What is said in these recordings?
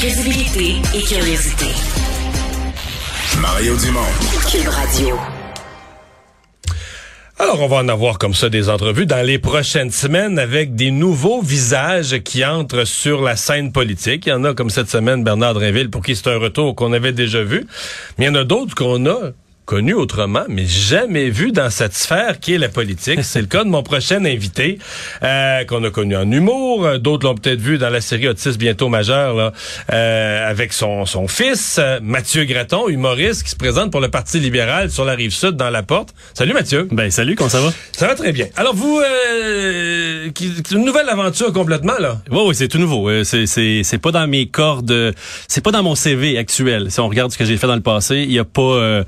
Crédibilité et curiosité. Mario Dumont. Cube Radio. Alors, on va en avoir comme ça des entrevues dans les prochaines semaines avec des nouveaux visages qui entrent sur la scène politique. Il y en a comme cette semaine Bernard Drinville pour qui c'est un retour qu'on avait déjà vu. Mais il y en a d'autres qu'on a connu autrement, mais jamais vu dans cette sphère qui est la politique. C'est le cas de mon prochain invité, euh, qu'on a connu en humour. D'autres l'ont peut-être vu dans la série Autisme bientôt majeur, là, euh, avec son, son fils, euh, Mathieu Graton, humoriste, qui se présente pour le Parti libéral sur la rive sud dans la porte. Salut Mathieu. Ben salut, comment ça va? Ça va très bien. Alors vous, euh, une nouvelle aventure complètement là? Oui, oui, c'est tout nouveau. Euh, C'est, c'est, c'est pas dans mes cordes, c'est pas dans mon CV actuel. Si on regarde ce que j'ai fait dans le passé, il y a pas euh,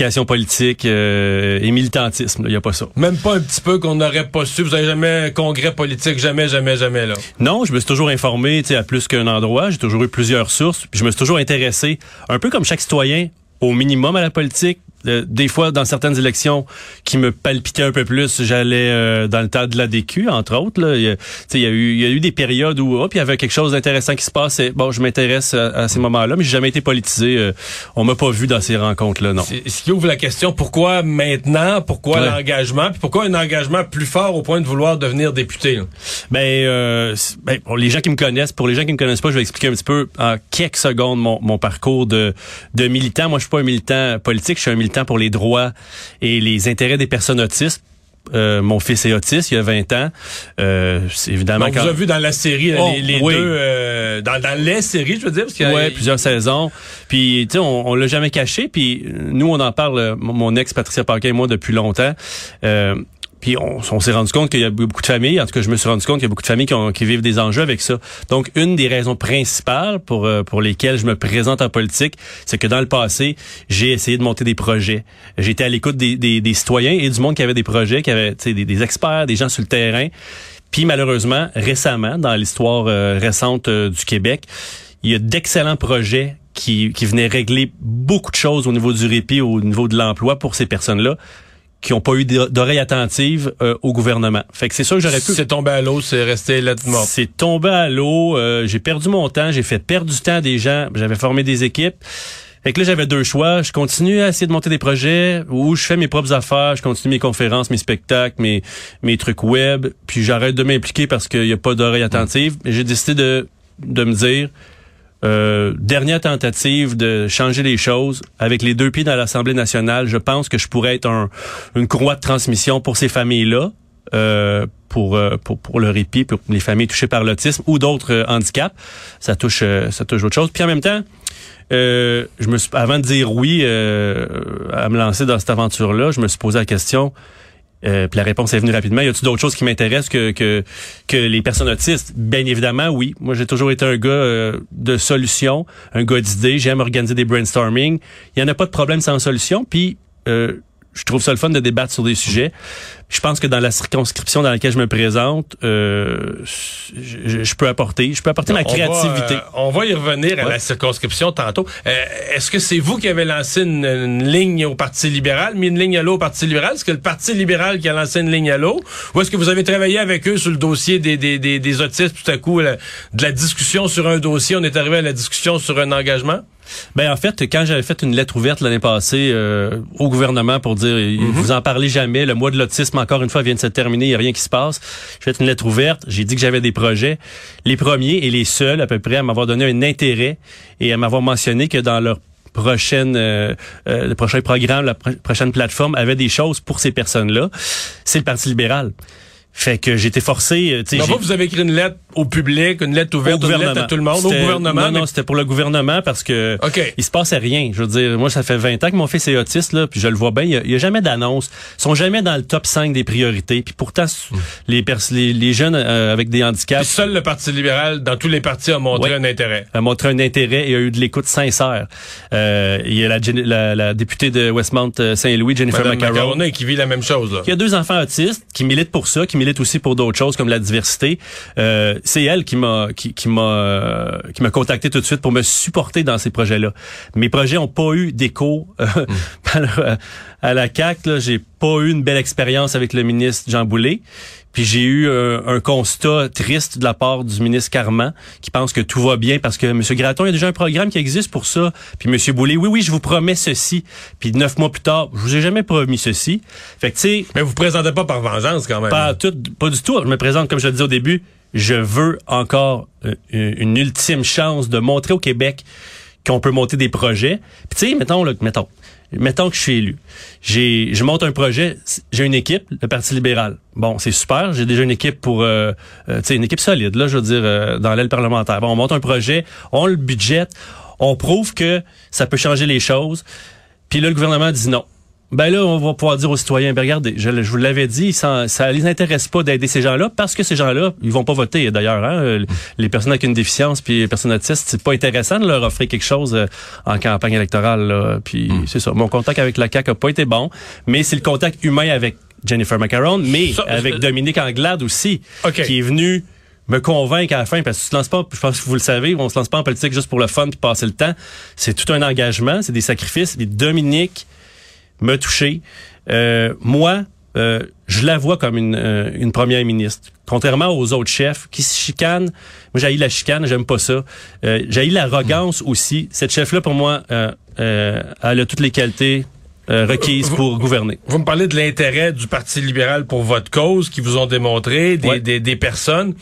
implication politique euh, et militantisme. Il y a pas ça. Même pas un petit peu qu'on n'aurait pas su. Vous avez jamais un congrès politique, jamais, jamais, jamais là. Non, je me suis toujours informé, tu sais, à plus qu'un endroit. J'ai toujours eu plusieurs sources. Puis je me suis toujours intéressé, un peu comme chaque citoyen, au minimum à la politique. Euh, des fois, dans certaines élections qui me palpitaient un peu plus, j'allais euh, dans le tas de la DQ, entre autres. Là. Il, y a, tu sais, il y a eu, il y a eu des périodes où hop, il y avait quelque chose d'intéressant qui se passe. Et, bon, je m'intéresse à, à ces moments-là, mais j'ai jamais été politisé. Euh, on m'a pas vu dans ces rencontres-là, non. Ce qui ouvre la question, pourquoi maintenant, pourquoi Ouais. l'engagement, puis pourquoi un engagement plus fort au point de vouloir devenir député? là? Ben, euh, ben, pour les gens qui me connaissent, pour les gens qui me connaissent pas, je vais expliquer un petit peu en quelques secondes mon, mon parcours de, de militant. Moi, je suis pas un militant politique, je suis un militant pour les droits et les intérêts des personnes autistes. Euh, mon fils est autiste, il y a 20 ans. Euh, c'est évidemment On quand- vous a vu dans la série, Oh, les, les oui. deux, euh, dans, dans les séries, je veux dire, parce qu'il y a- Ouais, plusieurs saisons. Puis, tu sais, on, on l'a jamais caché. Puis, nous, on en parle, mon mon ex Patricia Paquin et moi, depuis longtemps. Euh, puis on, s'est rendu compte qu'il y a beaucoup de familles, en tout cas je me suis rendu compte qu'il y a beaucoup de familles qui, vivent des enjeux avec ça. Donc une des raisons principales pour euh, pour lesquelles je me présente en politique, c'est que dans le passé, j'ai essayé de monter des projets. J'étais à l'écoute des, citoyens et du monde qui avait des projets, qui avait des, des experts, des gens sur le terrain. Puis malheureusement, récemment, dans l'histoire euh, récente euh, du Québec, il y a d'excellents projets qui, qui venaient régler beaucoup de choses au niveau du répit, au niveau de l'emploi pour ces personnes-là qui n'ont pas eu d'oreille attentive euh, au gouvernement. Fait que c'est sûr que j'aurais pu... c'est tombé à l'eau, c'est resté là mort. C'est tombé à l'eau. euh, j'ai perdu mon temps. J'ai fait perdre du temps à des gens. J'avais formé des équipes. Fait que là, j'avais deux choix. Je continue à essayer de monter des projets ou je fais mes propres affaires. Je continue mes conférences, mes spectacles, mes, mes trucs web. Puis j'arrête de m'impliquer parce qu'il n'y a pas d'oreille attentive. J'ai décidé de, de me dire... Euh, dernière tentative de changer les choses avec les deux pieds dans l'Assemblée nationale. Je pense que je pourrais être un, une courroie de transmission pour ces familles-là, euh, pour, euh, pour pour le répit, pour les familles touchées par l'autisme ou d'autres euh, handicaps. Ça touche euh, ça touche autre chose. Puis en même temps, je me suis, avant de dire oui à me lancer dans cette aventure-là, je me suis posé la question. Euh, la réponse est venue rapidement. Y a-t-il d'autres choses qui m'intéressent que, que que les personnes autistes? Bien évidemment, oui. Moi, j'ai toujours été un gars euh, de solutions, un gars d'idées. J'aime organiser des brainstorming. Il y en a pas de problème sans solution. Puis euh, je trouve ça le fun de débattre sur des sujets. Je pense que dans la circonscription dans laquelle je me présente, euh, je, peux apporter, je peux apporter ma va, créativité. euh, On va, y revenir à la circonscription tantôt. Euh, Est-ce que c'est vous qui avez lancé une, une ligne au Parti libéral, mis une ligne à l'eau au Parti libéral? Est-ce que le Parti libéral qui a lancé une ligne à l'eau? Ou est-ce que vous avez travaillé avec eux sur le dossier des, des, des, des autistes? Tout à coup, la- de la discussion sur un dossier, on est arrivé à la discussion sur un engagement? Ben en fait, quand j'avais fait une lettre ouverte l'année passée euh, au gouvernement pour dire vous en parlez jamais, le mois de l'autisme encore une fois vient de se terminer, il y a rien qui se passe. J'ai fait une lettre ouverte, j'ai dit que j'avais des projets, les premiers et les seuls à peu près à m'avoir donné un intérêt et à m'avoir mentionné que dans leur prochaine euh, euh, le prochain programme, la pro- prochaine plateforme avait des choses pour ces personnes-là. C'est le Parti libéral. Fait que j'étais forcé, euh, j'ai- vous, vous avez écrit une lettre au public, une lettre ouverte, une lettre à tout le monde, au gouvernement. Non, mais- non, c'était pour le gouvernement parce que OK. il se passait rien. Je veux dire, moi, ça fait 20 ans que mon fils est autiste, là, puis je le vois bien. Il y a, a jamais d'annonce. Ils sont jamais dans le top 5 des priorités. Puis pourtant, les, pers- les, les jeunes euh, avec des Puis handicaps seul le Parti libéral, dans tous les partis, a montré Ouais. un intérêt. a montré un intérêt et a eu de l'écoute sincère. Euh, il y a la, la, la députée de Westmount euh, Saint-Louis, Jennifer Macaron. Qui vit la même chose. Là. Il y a deux enfants autistes qui militent pour ça, qui militent aussi pour d'autres choses comme la diversité. Euh, c'est elle qui m'a qui, qui m'a euh, qui m'a contacté tout de suite pour me supporter dans ces projets-là. Mes projets ont pas eu d'écho euh, à la- à la CAC. Là, j'ai pas eu une belle expérience avec le ministre Jean Boulet. Puis j'ai eu un, un constat triste de la part du ministre Carman qui pense que tout va bien parce que M. Graton, il y a déjà un programme qui existe pour ça. Puis M. Boulay, oui, oui, je vous promets ceci. Puis neuf mois plus tard, je vous ai jamais promis ceci. Fait que, tu sais... Mais vous vous présentez pas par vengeance, quand même. Pas, tout, pas du tout. Je me présente, comme je le disais au début, je veux encore euh, une ultime chance de montrer au Québec qu'on peut monter des projets. Puis tu sais, mettons, là, mettons, mettons que je suis élu. J'ai, je monte un projet, j'ai une équipe, le Parti libéral. Bon, c'est super, j'ai déjà une équipe pour, euh, euh, tu sais, une équipe solide, là, je veux dire, euh, dans l'aile parlementaire. Bon, on monte un projet, on le budget, on prouve que ça peut changer les choses. Puis là, le gouvernement dit non. Ben là, on va pouvoir dire aux citoyens, ben regardez, je, je vous l'avais dit, ça, ça les intéresse pas d'aider ces gens-là parce que ces gens-là, ils vont pas voter d'ailleurs. Hein? Les personnes avec une déficience puis les personnes autistes, c'est pas intéressant de leur offrir quelque chose euh, en campagne électorale. Là. Puis Hmm. c'est ça. Mon contact avec la CAQ a pas été bon, mais c'est le contact humain avec Jennifer Macaron, mais Ça, avec euh, Dominique Anglade aussi, OK. qui est venu me convaincre à la fin parce que tu te lances pas, je pense que vous le savez, on se lance pas en politique juste pour le fun puis passer le temps. C'est tout un engagement, c'est des sacrifices. Dominique m'a touché. Euh, moi, euh, je la vois comme une, euh, une première ministre. Contrairement aux autres chefs qui se chicanent. Moi, j'ai la chicane, j'aime pas ça. Euh, j'ai l'arrogance aussi. Cette chef-là, pour moi, euh, euh, elle a toutes les qualités euh, requises Vous- pour gouverner. Vous me parlez de l'intérêt du Parti libéral pour votre cause, qui vous ont démontré, des, Ouais. des, des personnes.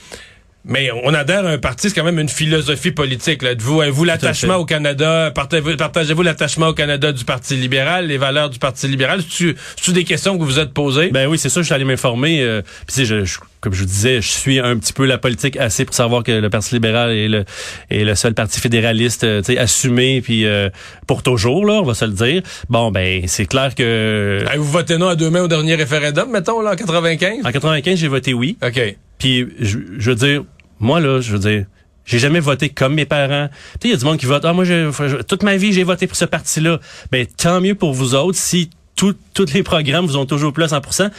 Mais on adhère à un parti, c'est quand même une philosophie politique. là. Êtes-vous avez-vous l'attachement au Canada? Partagez-vous, l'attachement au Canada du Parti libéral, les valeurs du Parti libéral? C'est-tu des questions que vous vous êtes posées? Ben oui, c'est ça, je suis allé m'informer. Euh, puis tu sais, je, je- comme je vous disais, je suis un petit peu la politique assez pour savoir que le Parti libéral est le, est le seul parti fédéraliste euh, assumé, puis euh, pour toujours, là, on va se le dire. Bon, ben c'est clair que... Avez-vous voté non à deux mains au dernier référendum, mettons, là, en 95? En 95, j'ai voté oui. OK. Puis je, je veux dire, moi là, je veux dire, j'ai jamais voté comme mes parents. Tu il y a du monde qui vote. Ah moi, je- toute ma vie, j'ai voté pour ce parti-là. Ben tant mieux pour vous autres si tous les programmes vous ont toujours plu à 100%.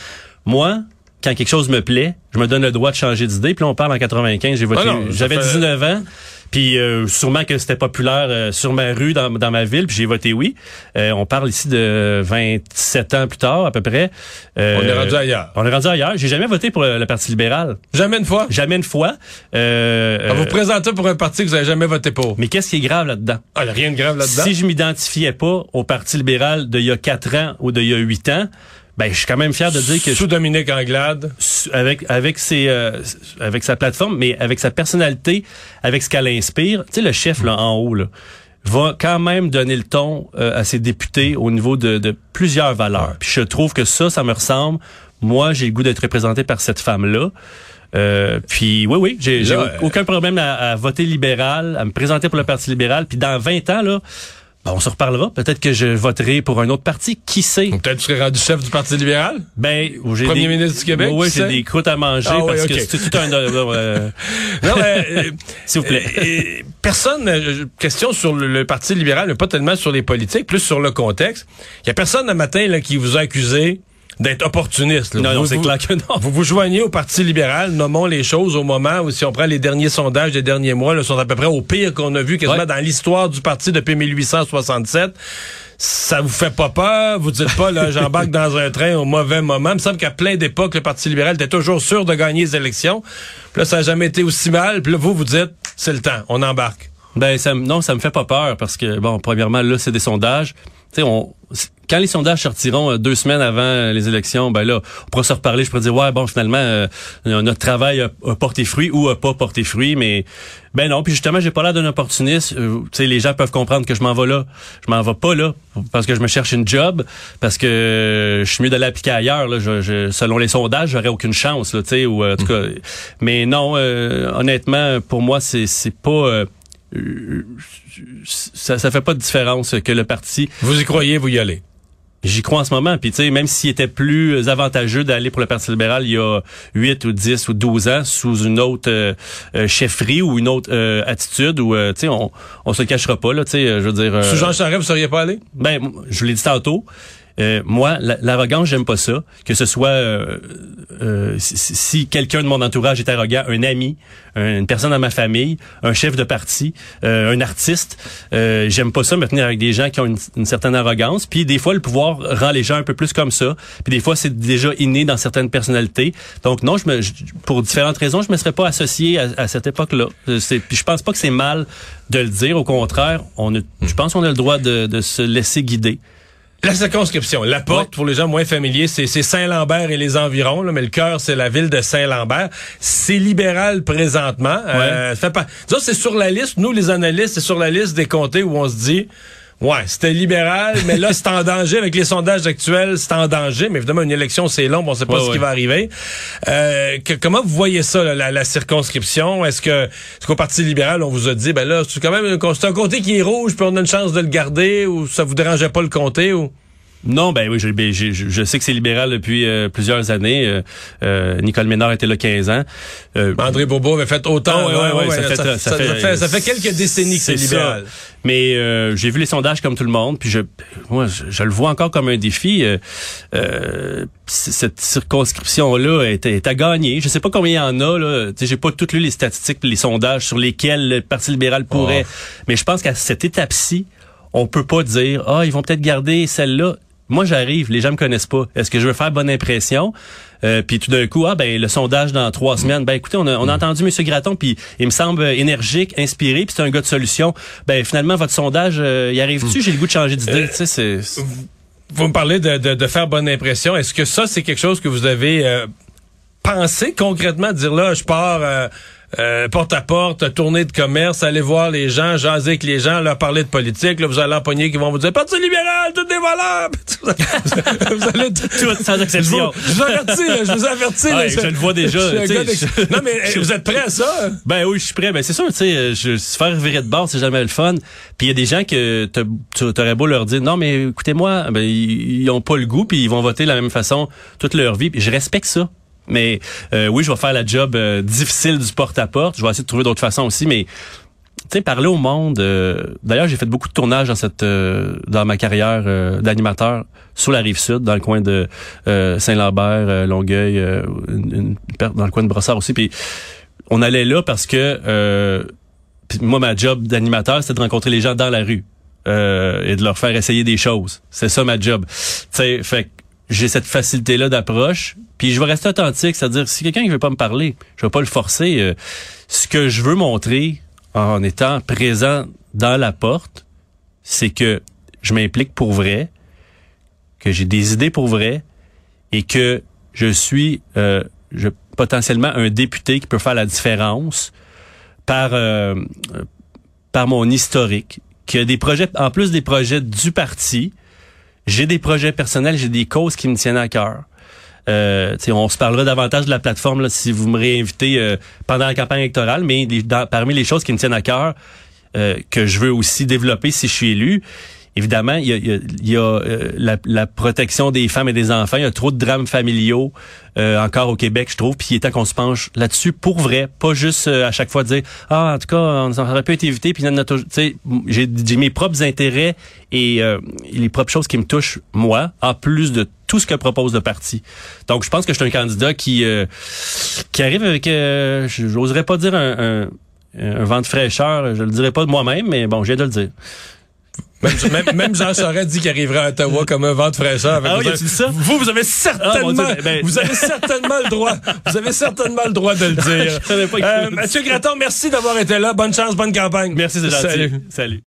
Moi, quand quelque chose me plaît, je me donne le droit de changer d'idée. Puis là, on parle en 95, j'ai voté. Ah J'avais fait- 19 ans. Puis euh, sûrement que c'était populaire euh, sur ma rue, dans, dans ma ville, puis j'ai voté oui. Euh, on parle ici de 27 ans plus tard, à peu près. Euh, On est rendu ailleurs. On est rendu ailleurs. J'ai jamais voté pour le, le Parti libéral. Jamais une fois? Jamais une fois. Euh, vous euh, présenter pour un parti que vous avez jamais voté pour. mais qu'est-ce qui est grave là-dedans? Ah, rien de grave là-dedans. Si je m'identifiais pas au Parti libéral d'il y a quatre ans ou d'il y a huit ans, ben je suis quand même fier de dire que je, Sous Dominique Anglade. avec avec ses euh, avec sa plateforme, mais avec sa personnalité, avec ce qu'elle inspire, tu sais le chef là en haut là va quand même donner le ton euh, à ses députés au niveau de, de plusieurs valeurs. Puis je trouve que ça, ça me ressemble. Moi, j'ai le goût d'être représenté par cette femme-là. Euh, puis oui, oui, j'ai j'ai Là, au- aucun problème à, à voter libéral, à me présenter pour le Parti libéral. Puis dans 20 ans, là, on se reparlera. Peut-être que je voterai pour un autre parti. Qui sait? Peut-être que tu serais rendu chef du Parti libéral? Ben, j'ai Premier des- ministre du Québec, Oui, j'ai des croûtes à manger Ah oui, parce que c'est tout un... euh, Non, mais, euh, S'il vous plaît. euh, personne, euh, question sur le, le Parti libéral, mais pas tellement sur les politiques, plus sur le contexte. Il y a personne le matin là, qui vous a accusé d'être opportuniste. là. Non, non, c'est clair que non. Vous vous joignez au Parti libéral, nommons les choses au moment où, si on prend les derniers sondages des derniers mois, là, sont à peu près au pire qu'on a vu quasiment Ouais. dans l'histoire du parti depuis 1867. Ça vous fait pas peur? Vous dites pas, là, j'embarque dans un train au mauvais moment. Il me semble qu'à plein d'époques, le Parti libéral était toujours sûr de gagner les élections. Puis là, ça a jamais été aussi mal. Puis là, vous, vous dites, c'est le temps, on embarque. Ben ça, non, ça me fait pas peur parce que bon, premièrement là, c'est des sondages. Tu sais, on quand les sondages sortiront euh, deux semaines avant euh, les élections, ben là, on pourra se reparler. Je pourrais dire ouais, bon, finalement, euh, notre travail a, a porté fruit ou a pas porté fruit, mais ben non. Puis justement, j'ai pas l'air d'un opportuniste. Euh, tu sais, les gens peuvent comprendre que je m'en vais là. Je m'en vais pas là parce que je me cherche une job, parce que je suis mieux de l'appliquer ailleurs. Là. Je, je- selon les sondages, j'aurais aucune chance. Là, tu sais, ou euh, en tout cas. Mais non, euh, honnêtement, pour moi, c'est c'est pas ça, ça fait pas de différence que le parti. Vous y croyez, vous y allez. J'y crois en ce moment. Puis tu sais, même s'il était plus avantageux d'aller pour le Parti libéral il y a 8 ou 10 ou 12 ans sous une autre euh, euh, chefferie ou une autre euh, attitude, ou tu sais, on, on se le cachera pas là. Tu sais, je veux dire. euh, Sous Jean Charest, vous seriez pas allé? ben, je vous l'ai dit tantôt. Euh, moi, la- l'arrogance, j'aime pas ça. Que ce soit euh, euh, si, quelqu'un de mon entourage est arrogant, un ami, un- une personne dans ma famille, un chef de parti, euh, un artiste, euh, j'aime pas ça me tenir avec des gens qui ont une, certaine arrogance. Puis des fois, le pouvoir rend les gens un peu plus comme ça. Puis des fois, c'est déjà inné dans certaines personnalités. Donc non, je me, je- pour différentes raisons, je me serais pas associé à, à cette époque-là. Puis je pense pas que c'est mal de le dire. Au contraire, on a, je pense qu'on a le droit de, de se laisser guider. La circonscription, la porte, pour les gens moins familiers, c'est Saint-Lambert et les environs, là, mais le cœur, c'est la ville de Saint-Lambert. C'est libéral présentement. Euh, fait pas, disons, c'est sur la liste, nous les analystes, c'est sur la liste des comtés où on se dit, ouais, c'était libéral, mais là, c'est en danger. Avec les sondages actuels, c'est en danger. Mais évidemment, une élection, c'est long, on sait pas Ouais, ce qui va arriver. Euh, que- comment vous voyez ça, là, la, la circonscription? Est-ce que, est-ce qu'au Parti libéral, on vous a dit, ben là, c'est quand même, un- c'est un comté qui est rouge, puis on a une chance de le garder, ou ça vous dérangeait pas le comté, ou? Non, ben oui, je, ben, je, je sais que c'est libéral depuis euh, plusieurs années. Euh, euh, Nicole Ménard était là 15 ans. Euh, André Bourbeau avait fait autant. Ouais, ouais, ouais, ça fait- ça, ça fait- fait, ça fait quelques décennies que c'est libéral. ça. Mais euh, j'ai vu les sondages comme tout le monde, puis je, moi, je, je le vois encore comme un défi. Euh, euh, cette circonscription-là est, est à gagner. Je sais pas combien il y en a. Là. J'ai pas toutes lu les statistiques, les sondages sur lesquels le Parti libéral pourrait. Mais je pense qu'à cette étape-ci, on peut pas dire ah ils vont peut-être garder celle-là. Moi, j'arrive, les gens me connaissent pas. Est-ce que je veux faire bonne impression? Euh, puis tout d'un coup, ah ben le sondage dans trois semaines. Ben écoutez, on a, on a entendu M. Graton, puis il me semble énergique, inspiré, puis c'est un gars de solution. Ben finalement, votre sondage, euh, y arrive-tu? J'ai le goût de changer d'idée. Tu sais, c'est- c'est- Vous me parlez de, de, de faire bonne impression. Est-ce que ça, c'est quelque chose que vous avez euh, pensé concrètement? Dire là, je pars euh, euh, porte à porte, tournée de commerce, aller voir les gens, jaser avec les gens, leur parler de politique. Là, vous allez empoigner qui vont vous dire Parti libéral, tout des voleurs! vous allez tout sans Je vous, exception. je vous avertis, je vous avertis. je le vois déjà, non, mais vous êtes prêts à ça? Ben oui, je suis prêt. Ben c'est sûr, tu sais, euh, je se faire virer de bord, c'est jamais le fun. Puis il y a des gens que t'aurais beau leur dire non, mais écoutez-moi, ben ils, ils ont pas le goût, puis ils vont voter de la même façon toute leur vie. Puis je respecte ça. Mais euh, oui, je vais faire la job euh, difficile du porte-à-porte. Je vais essayer de trouver d'autres façons aussi, mais tu sais, parler au monde. euh, D'ailleurs, j'ai fait beaucoup de tournages dans cette euh, dans ma carrière euh, d'animateur sur la rive sud, dans le coin de euh, Saint-Lambert, euh, Longueuil, euh, une- une dans le coin de Brossard aussi. Puis on allait là parce que moi, ma job d'animateur, c'était de rencontrer les gens dans la rue et de leur faire essayer des choses. C'est ça ma job. Sais, fait j'ai cette facilité-là d'approche. Puis je vais rester authentique, c'est-à-dire si quelqu'un ne veut pas me parler, je vais pas le forcer. euh, ce que je veux montrer en étant présent dans la porte, c'est que je m'implique pour vrai, que j'ai des idées pour vrai et que je suis euh, je, potentiellement un député qui peut faire la différence par euh, par mon historique, qui a des projets en plus des projets du parti, j'ai des projets personnels, j'ai des causes qui me tiennent à cœur. Euh, on se parlera davantage de la plateforme là, si vous me réinvitez euh, pendant la campagne électorale, mais parmi les choses qui me tiennent à cœur, euh, que je veux aussi développer si je suis élu, évidemment, il y a, y a- y a, euh, la, la protection des femmes et des enfants. Il y a trop de drames familiaux euh, encore au Québec, je trouve. Puis il est temps qu'on se penche là-dessus pour vrai, pas juste euh, à chaque fois dire ah en tout cas on ça aurait pu être évité. Puis j'ai mes propres intérêts et euh, les propres choses qui me touchent moi, en plus de tout ce que propose le parti. Donc je pense que je suis un candidat qui euh, qui arrive avec, euh, j'oserais pas dire un, un un vent de fraîcheur, je le dirais pas de moi-même, mais bon, j'ai de le dire. Même, même- même Jean Charest dit qu'il arriverait à Ottawa comme un vent de fraîcheur. Ah oui, vous, dit ça? vous, vous avez certainement, Ah, Dieu, ben, ben- vous avez certainement le droit, vous avez certainement le droit de le dire. Je pas Euh, Mathieu Graton, merci d'avoir été là. Bonne chance, bonne campagne. Merci, c'est gentil. Salut. Salut.